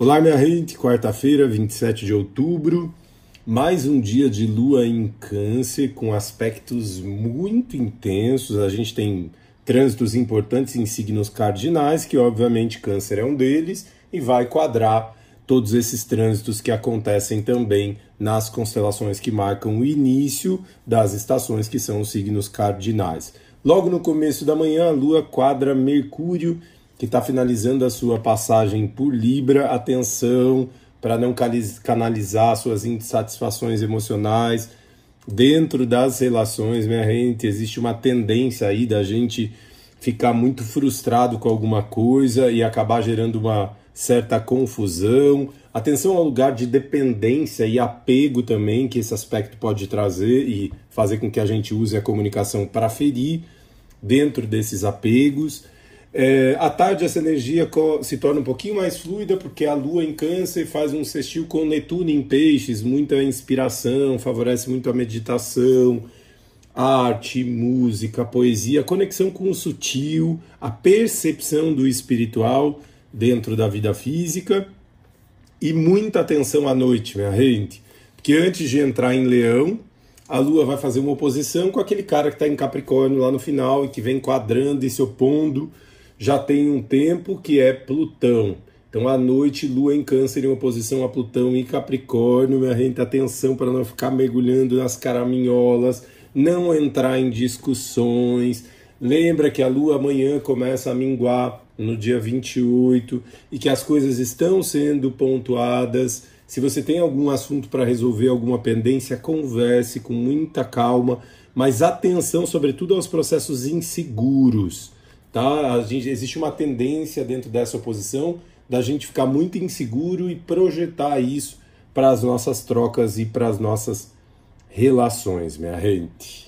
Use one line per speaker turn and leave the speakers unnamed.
Olá, minha gente, quarta-feira, 27 de outubro, mais um dia de lua em Câncer com aspectos muito intensos. A gente tem trânsitos importantes em signos cardinais, que obviamente Câncer é um deles, e vai quadrar todos esses trânsitos que acontecem também nas constelações que marcam o início das estações, que são os signos cardinais. Logo no começo da manhã, a lua quadra Mercúrio que está finalizando a sua passagem por Libra, atenção para não canalizar suas insatisfações emocionais dentro das relações, minha gente. Existe uma tendência aí da gente ficar muito frustrado com alguma coisa e acabar gerando uma certa confusão. Atenção ao lugar de dependência e apego também que esse aspecto pode trazer e fazer com que a gente use a comunicação para ferir dentro desses apegos. É, à tarde essa energia se torna um pouquinho mais fluida porque a Lua em Câncer faz um sextil com Netuno em Peixes, muita inspiração, favorece muito a meditação, arte, música, poesia, conexão com o sutil, a percepção do espiritual dentro da vida física e muita atenção à noite, minha gente, porque antes de entrar em Leão a Lua vai fazer uma oposição com aquele cara que está em Capricórnio lá no final e que vem quadrando e se opondo já tem um tempo que é Plutão. Então, à noite, Lua em Câncer em oposição a Plutão e Capricórnio. Minha gente, atenção para não ficar mergulhando nas caraminholas, não entrar em discussões. Lembra que a Lua amanhã começa a minguar no dia 28 e que as coisas estão sendo pontuadas. Se você tem algum assunto para resolver, alguma pendência, converse com muita calma, mas atenção, sobretudo, aos processos inseguros Tá? A gente, existe uma tendência dentro dessa oposição da gente ficar muito inseguro e projetar isso para as nossas trocas e para as nossas relações, minha gente.